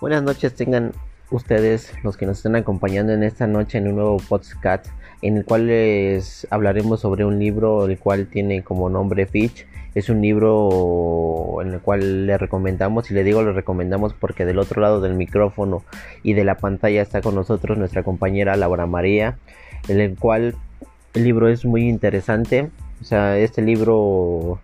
Buenas noches tengan ustedes los que nos están acompañando en esta noche en un nuevo podcast en el cual les hablaremos sobre un libro el cual tiene como nombre Fitch. Es un libro en el cual le recomendamos y le digo le recomendamos porque del otro lado del micrófono y de la pantalla está con nosotros nuestra compañera Laura María, en el cual el libro es muy interesante. O sea, este libro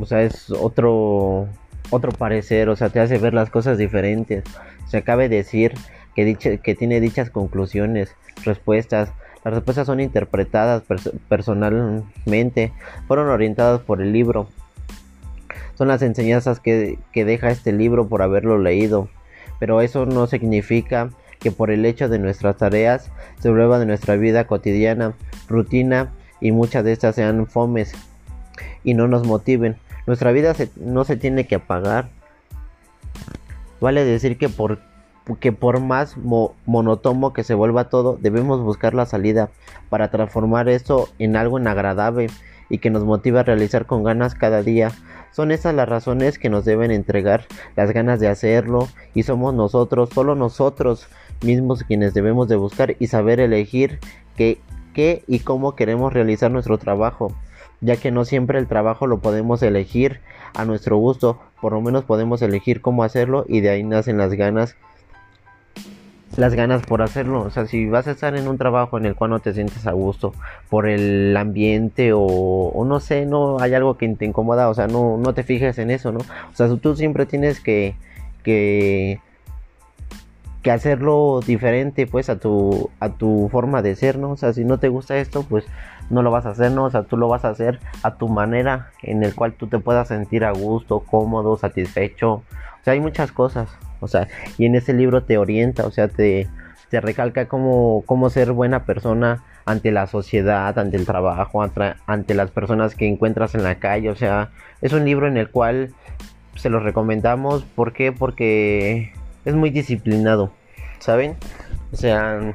o sea, es otro otro parecer, o sea, te hace ver las cosas diferentes. Se acabe de decir que, que tiene dichas conclusiones, respuestas. Las respuestas son interpretadas personalmente, fueron orientadas por el libro. Son las enseñanzas que, que deja este libro por haberlo leído. Pero eso no significa que por el hecho de nuestras tareas se vuelva de nuestra vida cotidiana, rutina y muchas de estas sean fomes y no nos motiven. Nuestra vida no se tiene que apagar. Vale decir que por, que por más monotomo que se vuelva todo, debemos buscar la salida para transformar eso en algo inagradable y que nos motive a realizar con ganas cada día. Son esas las razones que nos deben entregar las ganas de hacerlo y somos nosotros, solo nosotros mismos quienes debemos de buscar y saber elegir qué, qué y cómo queremos realizar nuestro trabajo ya que no siempre el trabajo lo podemos elegir a nuestro gusto, por lo menos podemos elegir cómo hacerlo y de ahí nacen las ganas las ganas por hacerlo, o sea, si vas a estar en un trabajo en el cual no te sientes a gusto por el ambiente o, no sé, no hay algo que te incomoda, o sea, no, no te fijes en eso, ¿no? O sea, tú siempre tienes que, que que hacerlo diferente pues a tu a tu forma de ser, ¿no? O sea, si no te gusta esto, pues no lo vas a hacer, ¿no? O sea, tú lo vas a hacer a tu manera en el cual tú te puedas sentir a gusto, cómodo, satisfecho. O sea, hay muchas cosas. O sea, y en ese libro te orienta, o sea, te, te recalca cómo, cómo ser buena persona ante la sociedad, ante el trabajo, ante las personas que encuentras en la calle. O sea, es un libro en el cual se lo recomendamos. ¿Por qué? Porque es muy disciplinado, ¿saben? O sea,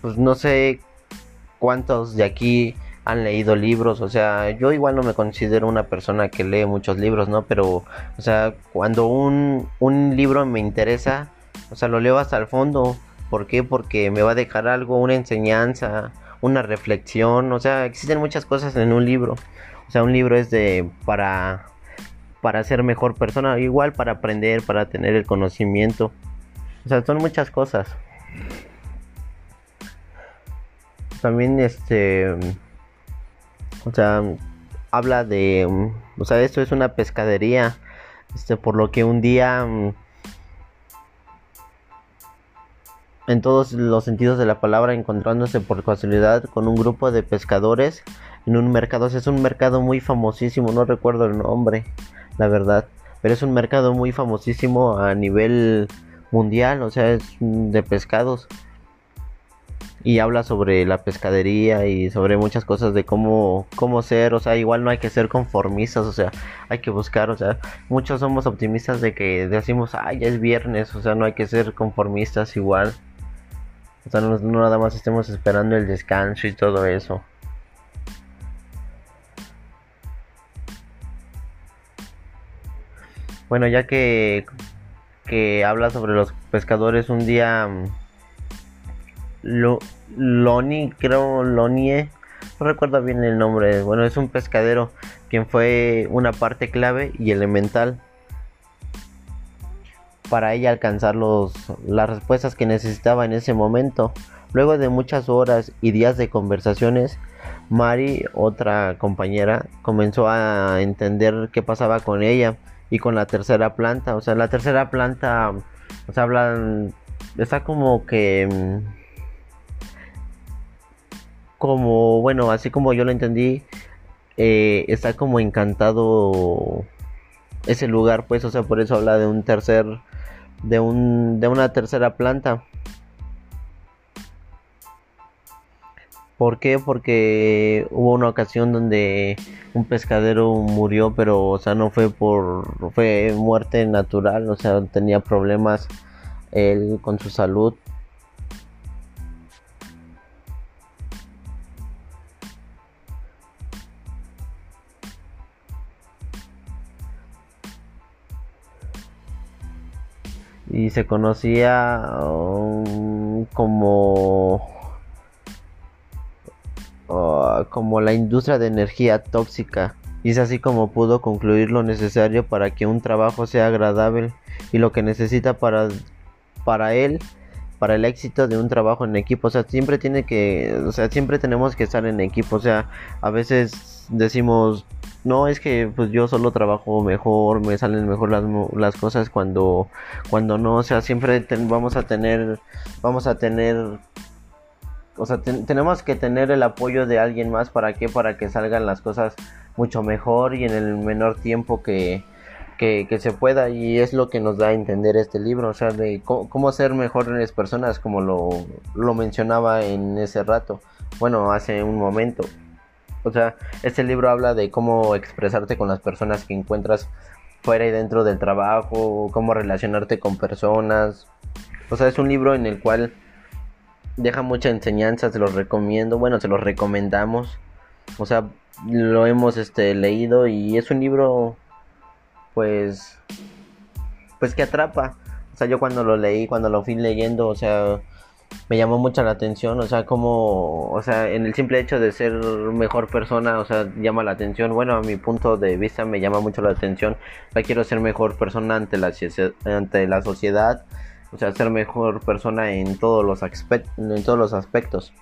pues no sé cuántos de aquí han leído libros, o sea, yo igual no me considero una persona que lee muchos libros, ¿no? Pero, o sea, cuando un, un libro me interesa, o sea, lo leo hasta el fondo. ¿Por qué? Porque me va a dejar algo, una enseñanza, una reflexión, o sea, existen muchas cosas en un libro. O sea, un libro es de para para ser mejor persona, igual para aprender, para tener el conocimiento. O sea, son muchas cosas. También este o sea, habla de o sea, esto es una pescadería, este por lo que un día en todos los sentidos de la palabra encontrándose por casualidad con un grupo de pescadores en un mercado, es un mercado muy famosísimo, no recuerdo el nombre la verdad. Pero es un mercado muy famosísimo a nivel mundial, o sea, es de pescados. Y habla sobre la pescadería y sobre muchas cosas de cómo, cómo ser, o sea, igual no hay que ser conformistas, o sea, hay que buscar, o sea, muchos somos optimistas de que decimos, ay, ya es viernes, o sea, no hay que ser conformistas igual. O sea, no nada más estemos esperando el descanso y todo eso. Bueno, ya que, que habla sobre los pescadores, un día lo, Loni, creo Lonie, no recuerdo bien el nombre, bueno, es un pescadero quien fue una parte clave y elemental para ella alcanzar los, las respuestas que necesitaba en ese momento. Luego de muchas horas y días de conversaciones, Mari, otra compañera, comenzó a entender qué pasaba con ella y con la tercera planta. O sea, la tercera planta, o sea, hablan, está como que, mm, como, bueno, así como yo lo entendí, eh, está como encantado ese lugar, pues, o sea, por eso habla de un tercer, de un, de una tercera planta. ¿Por qué? Porque hubo una ocasión donde un pescadero murió, pero o sea, no fue por fue muerte natural, o sea, tenía problemas él con su salud. Y se conocía um, como uh, como la industria de energía tóxica. Y es así como pudo concluir lo necesario para que un trabajo sea agradable y lo que necesita para para él para el éxito de un trabajo en equipo. O sea siempre tiene que o sea siempre tenemos que estar en equipo. O sea a veces decimos no es que pues yo solo trabajo mejor, me salen mejor las, las cosas cuando cuando no, o sea, siempre vamos a tener vamos a tener o sea, tenemos que tener el apoyo de alguien más para que para que salgan las cosas mucho mejor y en el menor tiempo que, que, se pueda y es lo que nos da a entender este libro, o sea, de cómo, cómo ser mejores personas como lo, lo mencionaba en ese rato, bueno, hace un momento. O sea, este libro habla de cómo expresarte con las personas que encuentras fuera y dentro del trabajo, cómo relacionarte con personas. O sea, es un libro en el cual deja mucha enseñanza, se los recomiendo, bueno, se los recomendamos. O sea, lo hemos este leído y es un libro pues pues que atrapa. O sea, yo cuando lo leí, cuando lo fui leyendo, o sea, me llamó mucho la atención, o sea, como, o sea, en el simple hecho de ser mejor persona, o sea, llama la atención, bueno, a mi punto de vista me llama mucho la atención, quiero ser mejor persona ante la, ante la sociedad, o sea, ser mejor persona en todos los, en todos los aspectos.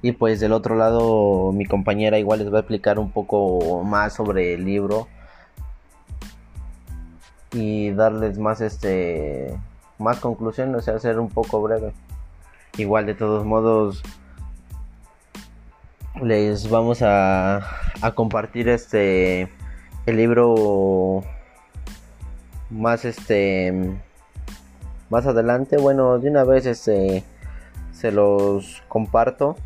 Y pues del otro lado, mi compañera igual les va a explicar un poco más sobre el libro y darles más este más conclusiones, o sea, ser un poco breve. Igual de todos modos les vamos a, a compartir este el libro más este más adelante. Bueno de una vez este se los comparto.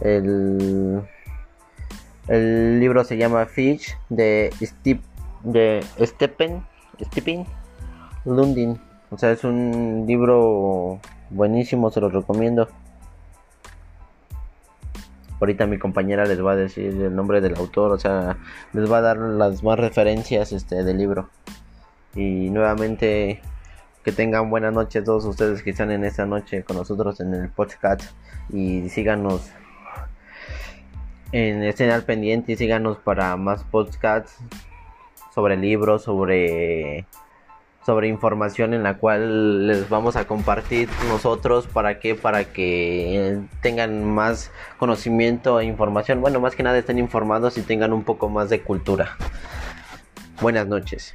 El el libro se llama Fish de Steve de Stephen Stephen Lundin o sea, es un libro buenísimo, se los recomiendo. Ahorita mi compañera les va a decir el nombre del autor, o sea, les va a dar las más referencias este del libro. Y nuevamente que tengan buenas noches todos ustedes que están en esta noche con nosotros en el podcast y síganos en estén al pendiente y síganos para más podcasts sobre libros, sobre sobre información en la cual les vamos a compartir nosotros para que para que tengan más conocimiento e información. Bueno más que nada estén informados y tengan un poco más de cultura. Buenas noches